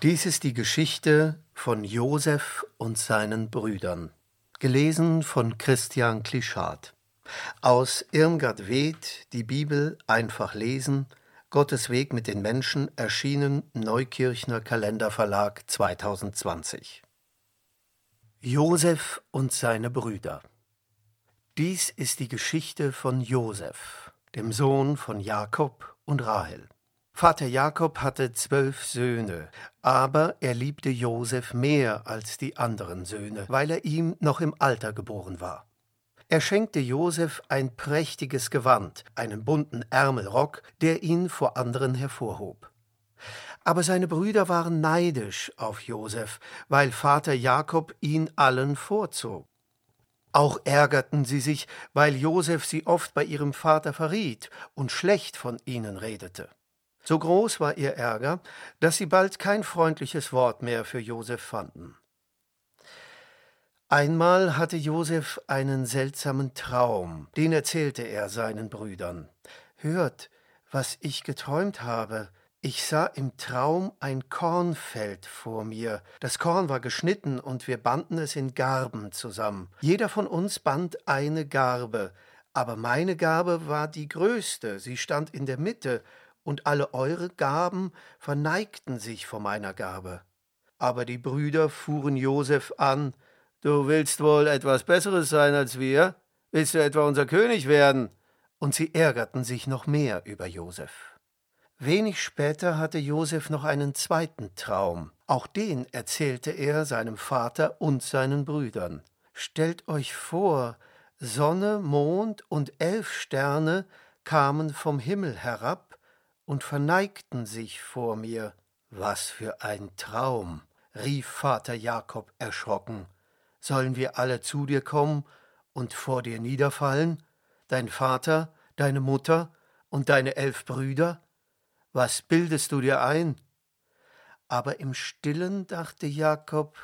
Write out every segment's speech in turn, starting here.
Dies ist die Geschichte von Josef und seinen Brüdern, gelesen von Christian Klischat. Aus Irmgard Weth, die Bibel einfach lesen, Gottes Weg mit den Menschen, erschienen Neukirchner Kalenderverlag 2020. Josef und seine Brüder. Dies ist die Geschichte von Josef, dem Sohn von Jakob und Rahel. Vater Jakob hatte zwölf Söhne, aber er liebte Josef mehr als die anderen Söhne, weil er ihm noch im Alter geboren war. Er schenkte Josef ein prächtiges Gewand, einen bunten Ärmelrock, der ihn vor anderen hervorhob. Aber seine Brüder waren neidisch auf Josef, weil Vater Jakob ihn allen vorzog. Auch ärgerten sie sich, weil Josef sie oft bei ihrem Vater verriet und schlecht von ihnen redete. So groß war ihr Ärger, dass sie bald kein freundliches Wort mehr für Josef fanden. Einmal hatte Josef einen seltsamen Traum, den erzählte er seinen Brüdern. Hört, was ich geträumt habe. Ich sah im Traum ein Kornfeld vor mir. Das Korn war geschnitten und wir banden es in Garben zusammen. Jeder von uns band eine Garbe, aber meine Garbe war die größte, sie stand in der Mitte und alle eure Gaben verneigten sich vor meiner Gabe. Aber die Brüder fuhren Josef an, Du willst wohl etwas Besseres sein als wir? Willst du etwa unser König werden? Und sie ärgerten sich noch mehr über Josef. Wenig später hatte Josef noch einen zweiten Traum. Auch den erzählte er seinem Vater und seinen Brüdern. Stellt euch vor, Sonne, Mond und elf Sterne kamen vom Himmel herab und verneigten sich vor mir. Was für ein Traum, rief Vater Jakob erschrocken. Sollen wir alle zu dir kommen und vor dir niederfallen? Dein Vater, deine Mutter und deine elf Brüder? Was bildest du dir ein? Aber im stillen dachte Jakob,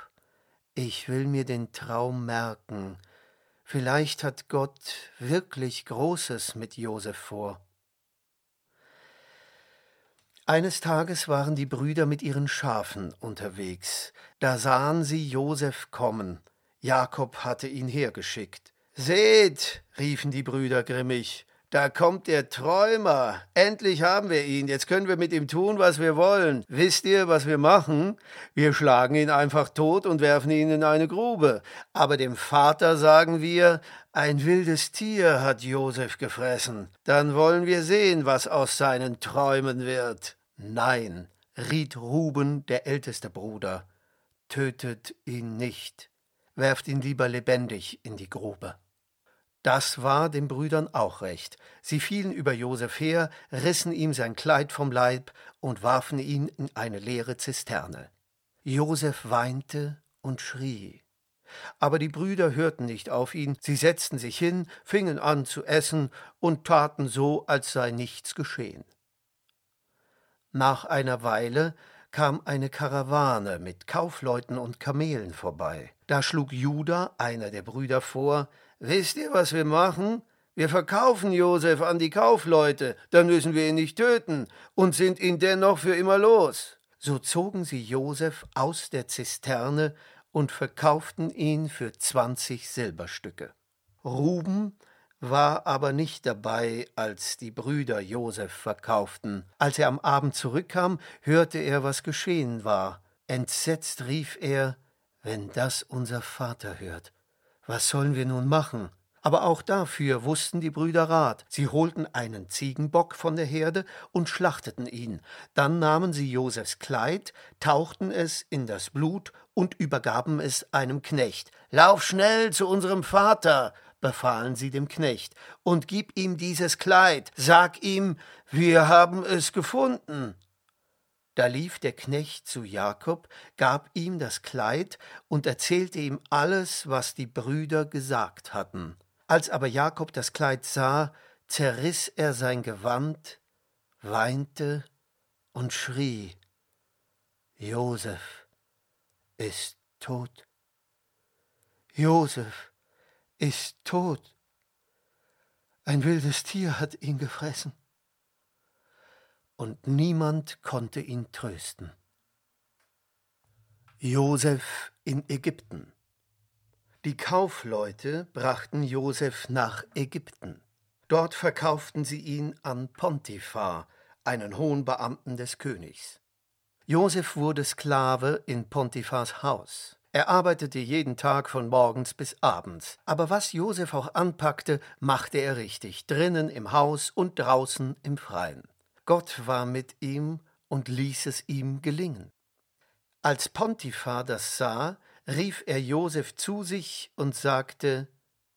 ich will mir den Traum merken, vielleicht hat Gott wirklich Großes mit Josef vor. Eines Tages waren die Brüder mit ihren Schafen unterwegs. Da sahen sie Josef kommen. Jakob hatte ihn hergeschickt. Seht, riefen die Brüder grimmig, da kommt der Träumer. Endlich haben wir ihn. Jetzt können wir mit ihm tun, was wir wollen. Wisst ihr, was wir machen? Wir schlagen ihn einfach tot und werfen ihn in eine Grube. Aber dem Vater sagen wir, ein wildes Tier hat Josef gefressen. Dann wollen wir sehen, was aus seinen Träumen wird. Nein, riet Ruben, der älteste Bruder. Tötet ihn nicht. Werft ihn lieber lebendig in die Grube. Das war den Brüdern auch recht. Sie fielen über Josef her, rissen ihm sein Kleid vom Leib und warfen ihn in eine leere Zisterne. Josef weinte und schrie. Aber die Brüder hörten nicht auf ihn, sie setzten sich hin, fingen an zu essen und taten so, als sei nichts geschehen. Nach einer Weile kam eine Karawane mit Kaufleuten und Kamelen vorbei. Da schlug Judah, einer der Brüder, vor Wisst ihr, was wir machen? Wir verkaufen Josef an die Kaufleute, dann müssen wir ihn nicht töten und sind ihn dennoch für immer los. So zogen sie Josef aus der Zisterne und verkauften ihn für zwanzig Silberstücke. Ruben war aber nicht dabei, als die Brüder Josef verkauften. Als er am Abend zurückkam, hörte er, was geschehen war. Entsetzt rief er Wenn das unser Vater hört, was sollen wir nun machen? Aber auch dafür wussten die Brüder Rat. Sie holten einen Ziegenbock von der Herde und schlachteten ihn. Dann nahmen sie Josefs Kleid, tauchten es in das Blut und übergaben es einem Knecht. Lauf schnell zu unserem Vater, befahlen sie dem Knecht, und gib ihm dieses Kleid. Sag ihm, wir haben es gefunden. Da lief der Knecht zu Jakob, gab ihm das Kleid und erzählte ihm alles, was die Brüder gesagt hatten. Als aber Jakob das Kleid sah, zerriss er sein Gewand, weinte und schrie Josef ist tot. Josef ist tot. Ein wildes Tier hat ihn gefressen und niemand konnte ihn trösten. Josef in Ägypten. Die Kaufleute brachten Josef nach Ägypten. Dort verkauften sie ihn an Pontifar, einen hohen Beamten des Königs. Josef wurde Sklave in Pontifars Haus. Er arbeitete jeden Tag von morgens bis abends. Aber was Josef auch anpackte, machte er richtig, drinnen im Haus und draußen im Freien. Gott war mit ihm und ließ es ihm gelingen. Als Pontifar das sah, rief er Josef zu sich und sagte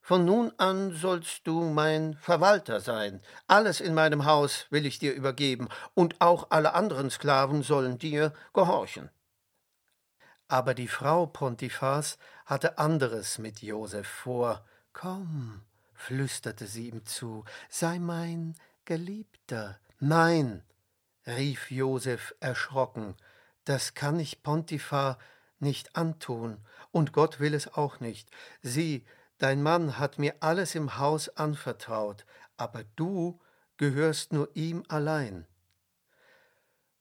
Von nun an sollst du mein Verwalter sein, alles in meinem Haus will ich dir übergeben, und auch alle anderen Sklaven sollen dir gehorchen. Aber die Frau Pontifars hatte anderes mit Josef vor. Komm, flüsterte sie ihm zu, sei mein Geliebter. Nein, rief Josef erschrocken, das kann ich Pontifar nicht antun, und Gott will es auch nicht. Sieh, dein Mann hat mir alles im Haus anvertraut, aber du gehörst nur ihm allein.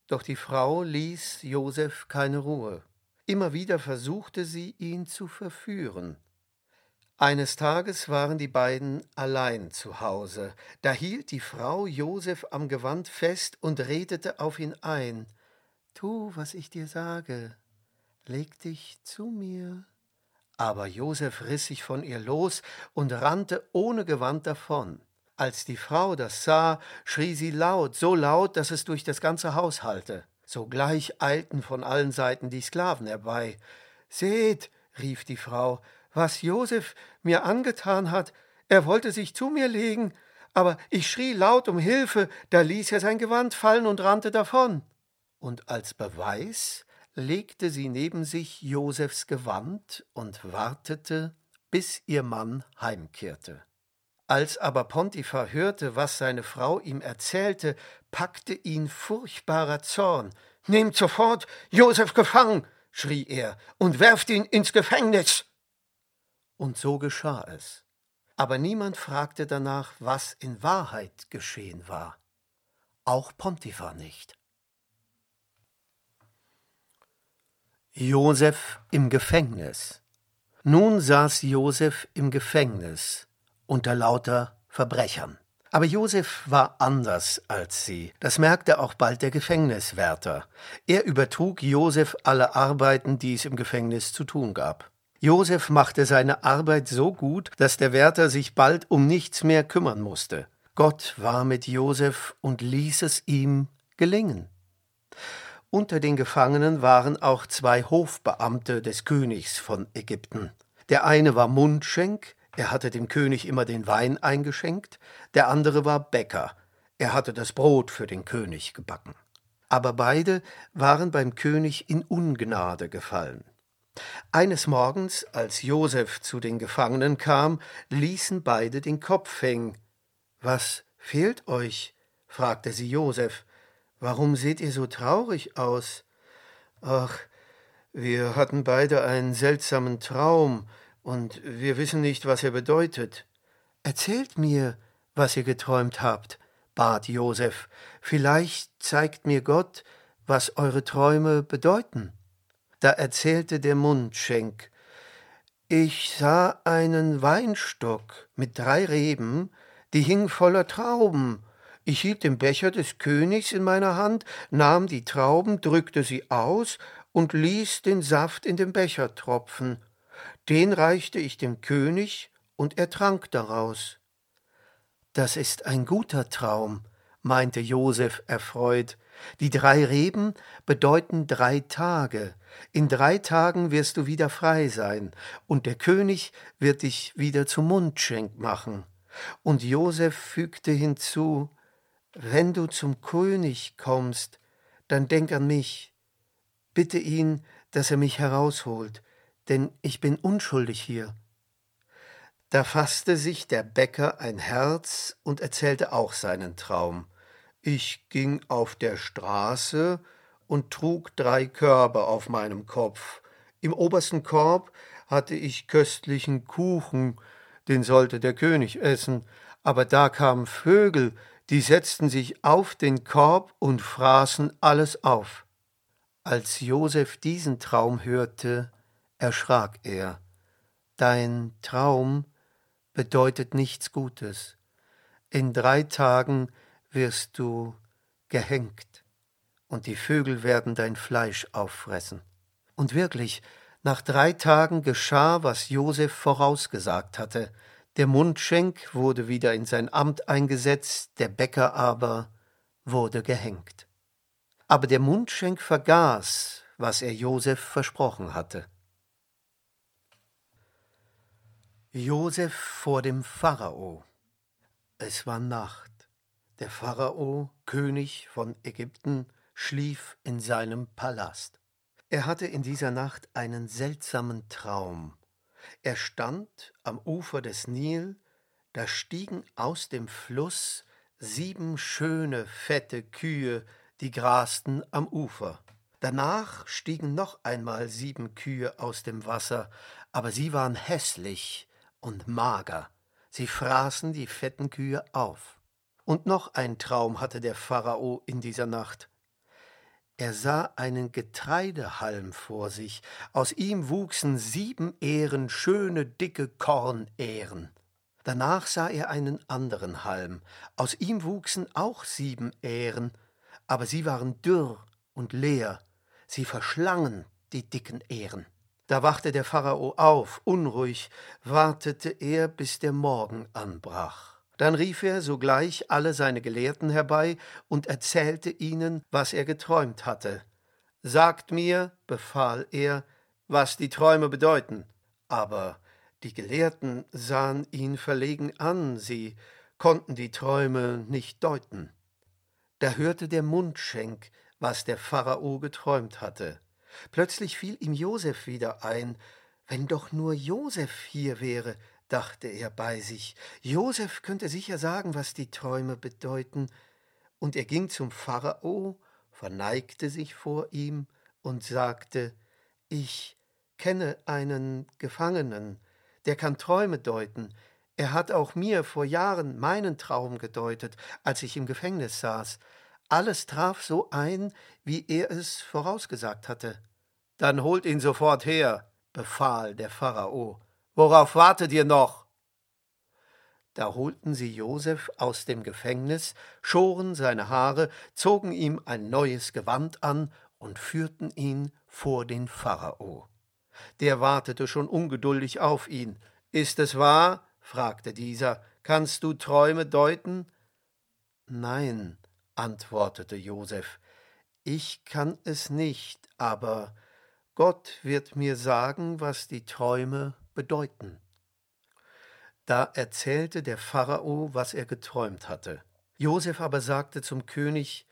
Doch die Frau ließ Josef keine Ruhe. Immer wieder versuchte sie, ihn zu verführen. Eines Tages waren die beiden allein zu Hause. Da hielt die Frau Josef am Gewand fest und redete auf ihn ein. Tu, was ich dir sage, leg dich zu mir. Aber Josef riss sich von ihr los und rannte ohne Gewand davon. Als die Frau das sah, schrie sie laut, so laut, dass es durch das ganze Haus hallte. Sogleich eilten von allen Seiten die Sklaven herbei. Seht, rief die Frau, was Josef mir angetan hat. Er wollte sich zu mir legen, aber ich schrie laut um Hilfe, da ließ er sein Gewand fallen und rannte davon und als Beweis legte sie neben sich Josefs Gewand und wartete, bis ihr Mann heimkehrte. Als aber Pontifar hörte, was seine Frau ihm erzählte, packte ihn furchtbarer Zorn. Nehmt sofort Josef gefangen, schrie er, und werft ihn ins Gefängnis. Und so geschah es. Aber niemand fragte danach, was in Wahrheit geschehen war. Auch Pontifar nicht. Josef im Gefängnis. Nun saß Josef im Gefängnis unter lauter Verbrechern. Aber Josef war anders als sie. Das merkte auch bald der Gefängniswärter. Er übertrug Josef alle Arbeiten, die es im Gefängnis zu tun gab. Josef machte seine Arbeit so gut, dass der Wärter sich bald um nichts mehr kümmern musste. Gott war mit Josef und ließ es ihm gelingen. Unter den Gefangenen waren auch zwei Hofbeamte des Königs von Ägypten. Der eine war Mundschenk, er hatte dem König immer den Wein eingeschenkt, der andere war Bäcker, er hatte das Brot für den König gebacken. Aber beide waren beim König in Ungnade gefallen. Eines Morgens, als Josef zu den Gefangenen kam, ließen beide den Kopf hängen. Was fehlt euch? fragte sie Josef. Warum seht ihr so traurig aus? Ach, wir hatten beide einen seltsamen Traum, und wir wissen nicht, was er bedeutet. Erzählt mir, was ihr geträumt habt, bat Josef. Vielleicht zeigt mir Gott, was eure Träume bedeuten. Da erzählte der Mundschenk. Ich sah einen Weinstock mit drei Reben, die hing voller Trauben, ich hielt den Becher des Königs in meiner Hand, nahm die Trauben, drückte sie aus und ließ den Saft in den Becher tropfen. Den reichte ich dem König, und er trank daraus. Das ist ein guter Traum, meinte Josef erfreut. Die drei Reben bedeuten drei Tage. In drei Tagen wirst du wieder frei sein, und der König wird dich wieder zum Mundschenk machen. Und Josef fügte hinzu wenn du zum König kommst, dann denk an mich. Bitte ihn, dass er mich herausholt, denn ich bin unschuldig hier. Da fasste sich der Bäcker ein Herz und erzählte auch seinen Traum. Ich ging auf der Straße und trug drei Körbe auf meinem Kopf. Im obersten Korb hatte ich köstlichen Kuchen, den sollte der König essen, aber da kamen Vögel, die setzten sich auf den Korb und fraßen alles auf. Als Josef diesen Traum hörte, erschrak er. Dein Traum bedeutet nichts Gutes. In drei Tagen wirst du gehängt, und die Vögel werden dein Fleisch auffressen. Und wirklich, nach drei Tagen geschah, was Josef vorausgesagt hatte. Der Mundschenk wurde wieder in sein Amt eingesetzt, der Bäcker aber wurde gehängt. Aber der Mundschenk vergaß, was er Josef versprochen hatte. Josef vor dem Pharao. Es war Nacht. Der Pharao, König von Ägypten, schlief in seinem Palast. Er hatte in dieser Nacht einen seltsamen Traum. Er stand am Ufer des Nil, da stiegen aus dem Fluss sieben schöne, fette Kühe, die grasten am Ufer. Danach stiegen noch einmal sieben Kühe aus dem Wasser, aber sie waren hässlich und mager. Sie fraßen die fetten Kühe auf. Und noch ein Traum hatte der Pharao in dieser Nacht. Er sah einen Getreidehalm vor sich, aus ihm wuchsen sieben Ähren, schöne, dicke Kornähren. Danach sah er einen anderen Halm, aus ihm wuchsen auch sieben Ähren, aber sie waren dürr und leer, sie verschlangen die dicken Ähren. Da wachte der Pharao auf, unruhig, wartete er, bis der Morgen anbrach. Dann rief er sogleich alle seine Gelehrten herbei und erzählte ihnen, was er geträumt hatte. Sagt mir, befahl er, was die Träume bedeuten. Aber die Gelehrten sahen ihn verlegen an, sie konnten die Träume nicht deuten. Da hörte der Mundschenk, was der Pharao geträumt hatte. Plötzlich fiel ihm Josef wieder ein, wenn doch nur Josef hier wäre, dachte er bei sich. Josef könnte sicher sagen, was die Träume bedeuten. Und er ging zum Pharao, verneigte sich vor ihm und sagte: Ich kenne einen Gefangenen, der kann Träume deuten. Er hat auch mir vor Jahren meinen Traum gedeutet, als ich im Gefängnis saß. Alles traf so ein, wie er es vorausgesagt hatte. Dann holt ihn sofort her, befahl der Pharao. Worauf wartet ihr noch? Da holten sie Josef aus dem Gefängnis, schoren seine Haare, zogen ihm ein neues Gewand an und führten ihn vor den Pharao. Der wartete schon ungeduldig auf ihn. Ist es wahr? fragte dieser. Kannst du Träume deuten? Nein, antwortete Josef. Ich kann es nicht, aber Gott wird mir sagen, was die Träume bedeuten. Da erzählte der Pharao, was er geträumt hatte. Josef aber sagte zum König,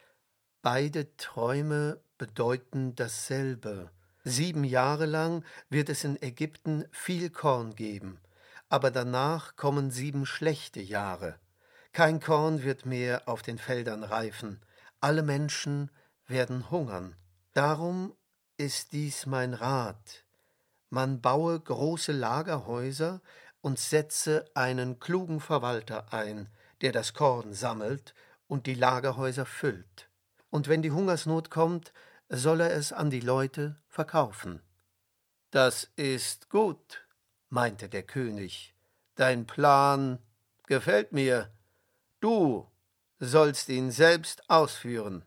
beide Träume bedeuten dasselbe. Sieben Jahre lang wird es in Ägypten viel Korn geben, aber danach kommen sieben schlechte Jahre. Kein Korn wird mehr auf den Feldern reifen, alle Menschen werden hungern. Darum ist dies mein Rat, man baue große Lagerhäuser und setze einen klugen Verwalter ein, der das Korn sammelt und die Lagerhäuser füllt. Und wenn die Hungersnot kommt, soll er es an die Leute verkaufen. Das ist gut, meinte der König. Dein Plan gefällt mir. Du sollst ihn selbst ausführen.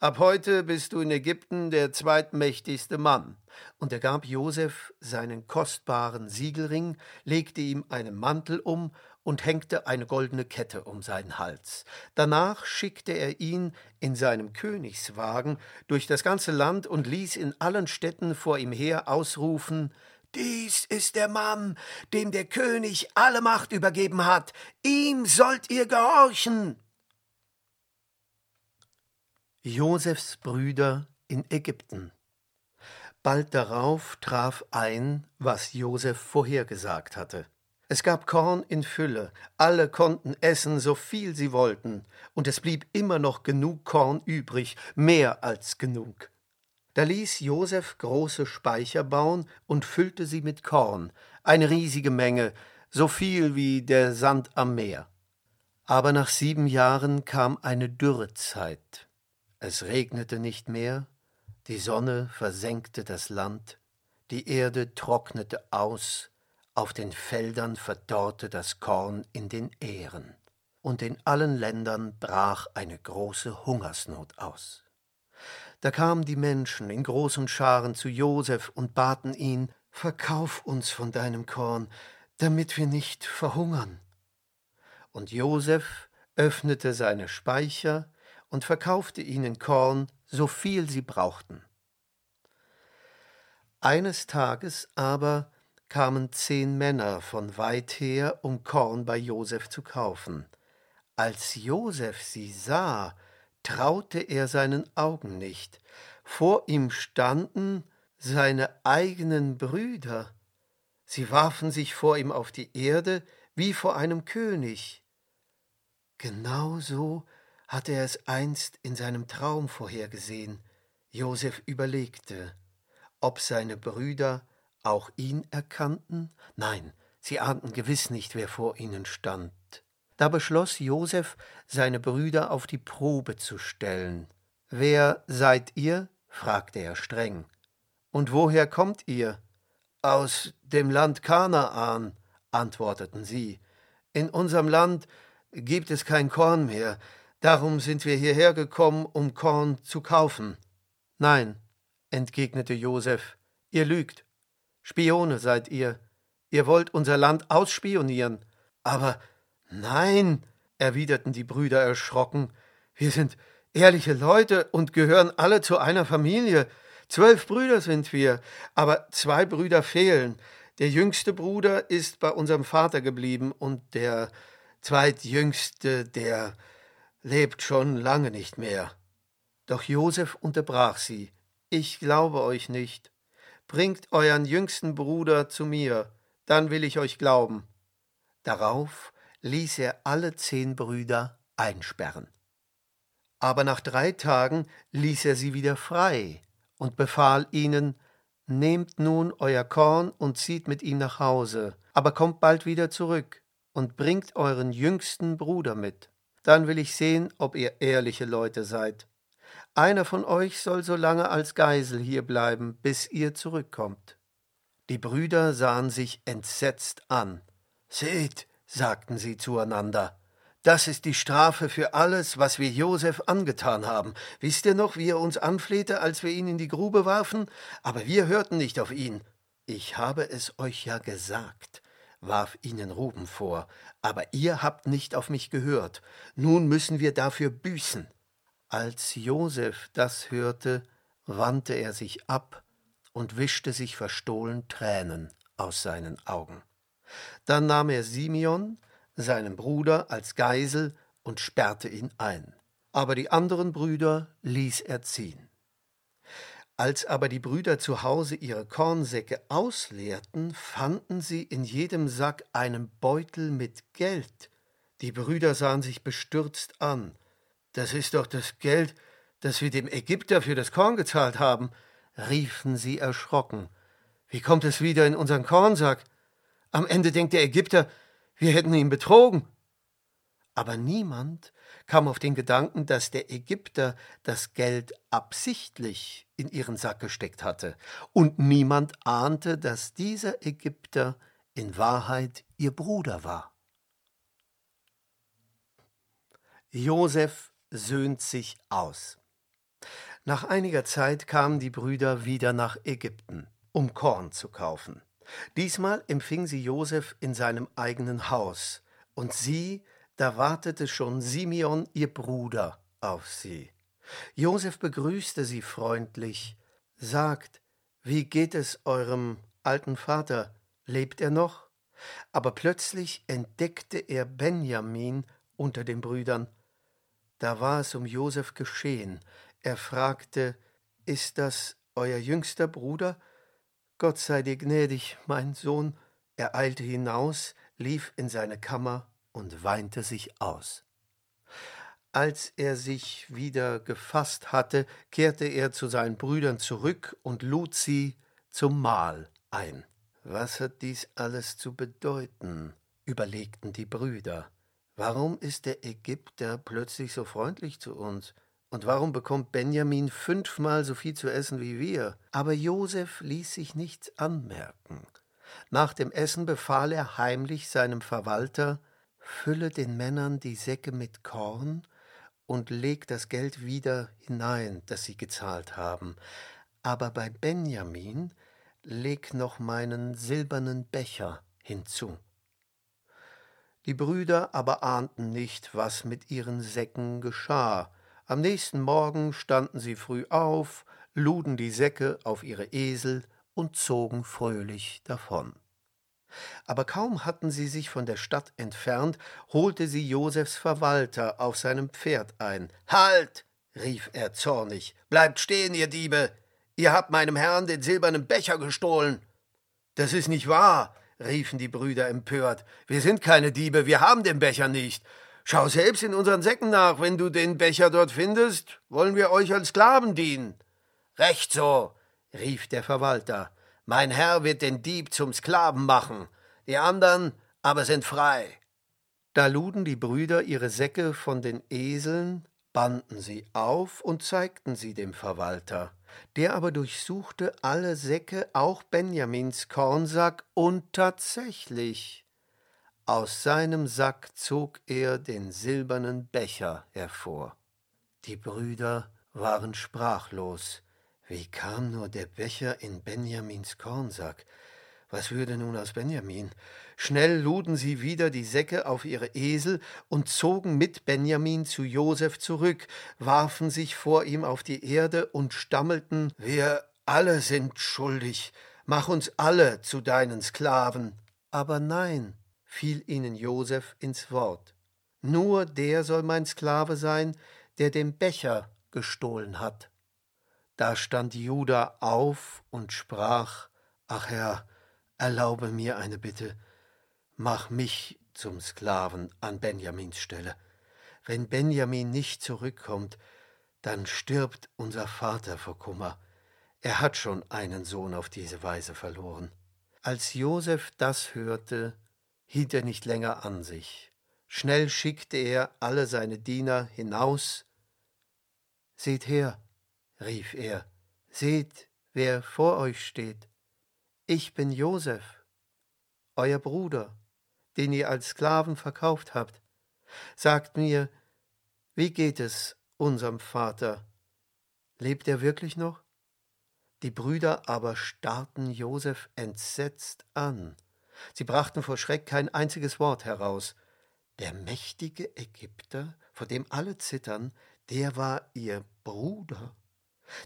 Ab heute bist du in Ägypten der zweitmächtigste Mann. Und er gab Josef seinen kostbaren Siegelring, legte ihm einen Mantel um und hängte eine goldene Kette um seinen Hals. Danach schickte er ihn in seinem Königswagen durch das ganze Land und ließ in allen Städten vor ihm her ausrufen Dies ist der Mann, dem der König alle Macht übergeben hat. Ihm sollt ihr gehorchen. Josefs Brüder in Ägypten. Bald darauf traf ein, was Josef vorhergesagt hatte. Es gab Korn in Fülle, alle konnten essen, so viel sie wollten, und es blieb immer noch genug Korn übrig, mehr als genug. Da ließ Josef große Speicher bauen und füllte sie mit Korn, eine riesige Menge, so viel wie der Sand am Meer. Aber nach sieben Jahren kam eine Dürrezeit, es regnete nicht mehr, Die Sonne versenkte das Land, die Erde trocknete aus, auf den Feldern verdorrte das Korn in den Ähren, und in allen Ländern brach eine große Hungersnot aus. Da kamen die Menschen in großen Scharen zu Josef und baten ihn, Verkauf uns von deinem Korn, damit wir nicht verhungern. Und Josef öffnete seine Speicher und verkaufte ihnen Korn, so viel sie brauchten. Eines Tages aber kamen zehn Männer von weit her, um Korn bei Josef zu kaufen. Als Josef sie sah, traute er seinen Augen nicht. Vor ihm standen seine eigenen Brüder. Sie warfen sich vor ihm auf die Erde wie vor einem König. Genau so hatte er es einst in seinem Traum vorhergesehen. Josef überlegte, ob seine Brüder auch ihn erkannten? Nein, sie ahnten gewiss nicht, wer vor ihnen stand. Da beschloss Josef, seine Brüder auf die Probe zu stellen. Wer seid ihr? fragte er streng. Und woher kommt ihr? Aus dem Land Kanaan, antworteten sie. In unserem Land gibt es kein Korn mehr, darum sind wir hierher gekommen, um Korn zu kaufen. Nein, entgegnete Josef, ihr lügt. Spione seid ihr. Ihr wollt unser Land ausspionieren. Aber nein, erwiderten die Brüder erschrocken, wir sind ehrliche Leute und gehören alle zu einer Familie. Zwölf Brüder sind wir, aber zwei Brüder fehlen. Der jüngste Bruder ist bei unserem Vater geblieben und der zweitjüngste, der lebt schon lange nicht mehr. Doch Josef unterbrach sie. Ich glaube euch nicht. Bringt euren jüngsten Bruder zu mir, dann will ich euch glauben. Darauf ließ er alle zehn Brüder einsperren. Aber nach drei Tagen ließ er sie wieder frei und befahl ihnen, Nehmt nun euer Korn und zieht mit ihm nach Hause, aber kommt bald wieder zurück und bringt euren jüngsten Bruder mit. Dann will ich sehen, ob ihr ehrliche Leute seid. Einer von euch soll so lange als Geisel hier bleiben, bis ihr zurückkommt. Die Brüder sahen sich entsetzt an. Seht, sagten sie zueinander, das ist die Strafe für alles, was wir Josef angetan haben. Wisst ihr noch, wie er uns anflehte, als wir ihn in die Grube warfen? Aber wir hörten nicht auf ihn. Ich habe es euch ja gesagt, warf ihnen Ruben vor, aber ihr habt nicht auf mich gehört. Nun müssen wir dafür büßen. Als Josef das hörte, wandte er sich ab und wischte sich verstohlen Tränen aus seinen Augen. Dann nahm er Simeon, seinen Bruder als Geisel und sperrte ihn ein. Aber die anderen Brüder ließ er ziehen. Als aber die Brüder zu Hause ihre Kornsäcke ausleerten, fanden sie in jedem Sack einen Beutel mit Geld. Die Brüder sahen sich bestürzt an. Das ist doch das Geld, das wir dem Ägypter für das Korn gezahlt haben, riefen sie erschrocken. Wie kommt es wieder in unseren Kornsack? Am Ende denkt der Ägypter, wir hätten ihn betrogen. Aber niemand kam auf den Gedanken, dass der Ägypter das Geld absichtlich in ihren Sack gesteckt hatte, und niemand ahnte, dass dieser Ägypter in Wahrheit ihr Bruder war. Josef söhnt sich aus. Nach einiger Zeit kamen die Brüder wieder nach Ägypten, um Korn zu kaufen. Diesmal empfing sie Josef in seinem eigenen Haus, und sie, da wartete schon Simeon, ihr Bruder, auf sie. Josef begrüßte sie freundlich, sagt, wie geht es eurem alten Vater? Lebt er noch? Aber plötzlich entdeckte er Benjamin unter den Brüdern. Da war es um Josef geschehen. Er fragte, Ist das euer jüngster Bruder? Gott sei dir gnädig, mein Sohn. Er eilte hinaus, lief in seine Kammer und weinte sich aus. Als er sich wieder gefasst hatte, kehrte er zu seinen Brüdern zurück und lud sie zum Mahl ein. Was hat dies alles zu bedeuten? überlegten die Brüder. Warum ist der Ägypter plötzlich so freundlich zu uns? Und warum bekommt Benjamin fünfmal so viel zu essen wie wir? Aber Josef ließ sich nichts anmerken. Nach dem Essen befahl er heimlich seinem Verwalter, fülle den Männern die Säcke mit Korn und leg das Geld wieder hinein, das sie gezahlt haben. Aber bei Benjamin leg noch meinen silbernen Becher hinzu. Die Brüder aber ahnten nicht, was mit ihren Säcken geschah. Am nächsten Morgen standen sie früh auf, luden die Säcke auf ihre Esel und zogen fröhlich davon. Aber kaum hatten sie sich von der Stadt entfernt, holte sie Josefs Verwalter auf seinem Pferd ein. Halt! rief er zornig. Bleibt stehen, ihr Diebe! Ihr habt meinem Herrn den silbernen Becher gestohlen. Das ist nicht wahr, riefen die Brüder empört. Wir sind keine Diebe, wir haben den Becher nicht. Schau selbst in unseren Säcken nach, wenn du den Becher dort findest, wollen wir euch als Sklaven dienen. Recht so, rief der Verwalter. Mein Herr wird den Dieb zum Sklaven machen, die anderen aber sind frei. Da luden die Brüder ihre Säcke von den Eseln, banden sie auf und zeigten sie dem Verwalter. Der aber durchsuchte alle Säcke, auch Benjamins Kornsack, und tatsächlich aus seinem Sack zog er den silbernen Becher hervor. Die Brüder waren sprachlos. Wie kam nur der Becher in Benjamins Kornsack? Was würde nun aus Benjamin? Schnell luden sie wieder die Säcke auf ihre Esel und zogen mit Benjamin zu Josef zurück, warfen sich vor ihm auf die Erde und stammelten: Wir alle sind schuldig, mach uns alle zu deinen Sklaven. Aber nein, fiel ihnen Josef ins Wort. Nur der soll mein Sklave sein, der den Becher gestohlen hat. Da stand Juda auf und sprach, Ach Herr, erlaube mir eine Bitte, mach mich zum Sklaven an Benjamins Stelle. Wenn Benjamin nicht zurückkommt, dann stirbt unser Vater vor Kummer. Er hat schon einen Sohn auf diese Weise verloren. Als Josef das hörte, hielt er nicht länger an sich. Schnell schickte er alle seine Diener hinaus. Seht her, rief er, seht, wer vor euch steht. Ich bin Josef, euer Bruder, den ihr als Sklaven verkauft habt. Sagt mir, wie geht es unserem Vater? Lebt er wirklich noch? Die Brüder aber starrten Josef entsetzt an. Sie brachten vor Schreck kein einziges Wort heraus. Der mächtige Ägypter, vor dem alle zittern, der war ihr Bruder.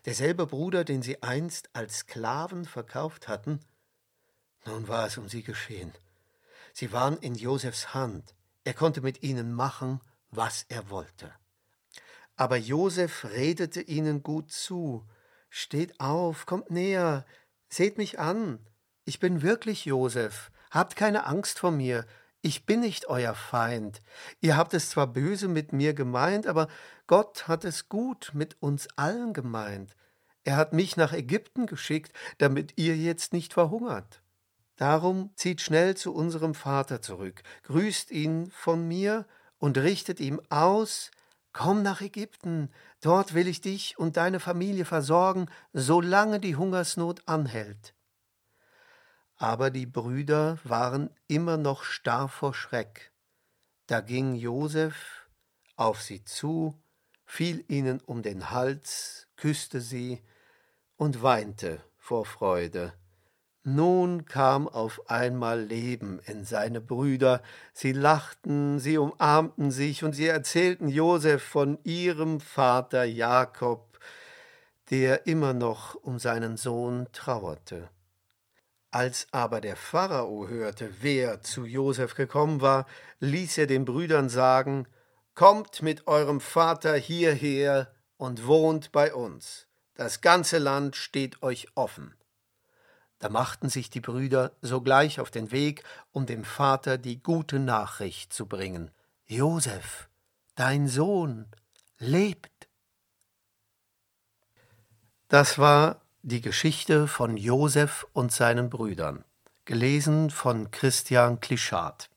Derselbe Bruder, den sie einst als Sklaven verkauft hatten. Nun war es um sie geschehen. Sie waren in Josefs Hand. Er konnte mit ihnen machen, was er wollte. Aber Josef redete ihnen gut zu. Steht auf, kommt näher, seht mich an. Ich bin wirklich Josef. Habt keine Angst vor mir. Ich bin nicht euer Feind. Ihr habt es zwar böse mit mir gemeint, aber Gott hat es gut mit uns allen gemeint. Er hat mich nach Ägypten geschickt, damit ihr jetzt nicht verhungert. Darum zieht schnell zu unserem Vater zurück, grüßt ihn von mir und richtet ihm aus, Komm nach Ägypten, dort will ich dich und deine Familie versorgen, solange die Hungersnot anhält aber die Brüder waren immer noch starr vor Schreck. Da ging Josef auf sie zu, fiel ihnen um den Hals, küsste sie und weinte vor Freude. Nun kam auf einmal Leben in seine Brüder, sie lachten, sie umarmten sich und sie erzählten Josef von ihrem Vater Jakob, der immer noch um seinen Sohn trauerte. Als aber der Pharao hörte, wer zu Josef gekommen war, ließ er den Brüdern sagen, Kommt mit eurem Vater hierher und wohnt bei uns. Das ganze Land steht euch offen. Da machten sich die Brüder sogleich auf den Weg, um dem Vater die gute Nachricht zu bringen. Josef, dein Sohn, lebt. Das war die Geschichte von Josef und seinen Brüdern, gelesen von Christian Klischat.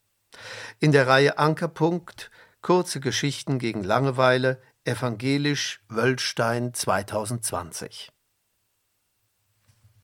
In der Reihe Ankerpunkt Kurze Geschichten gegen Langeweile Evangelisch Wöllstein 2020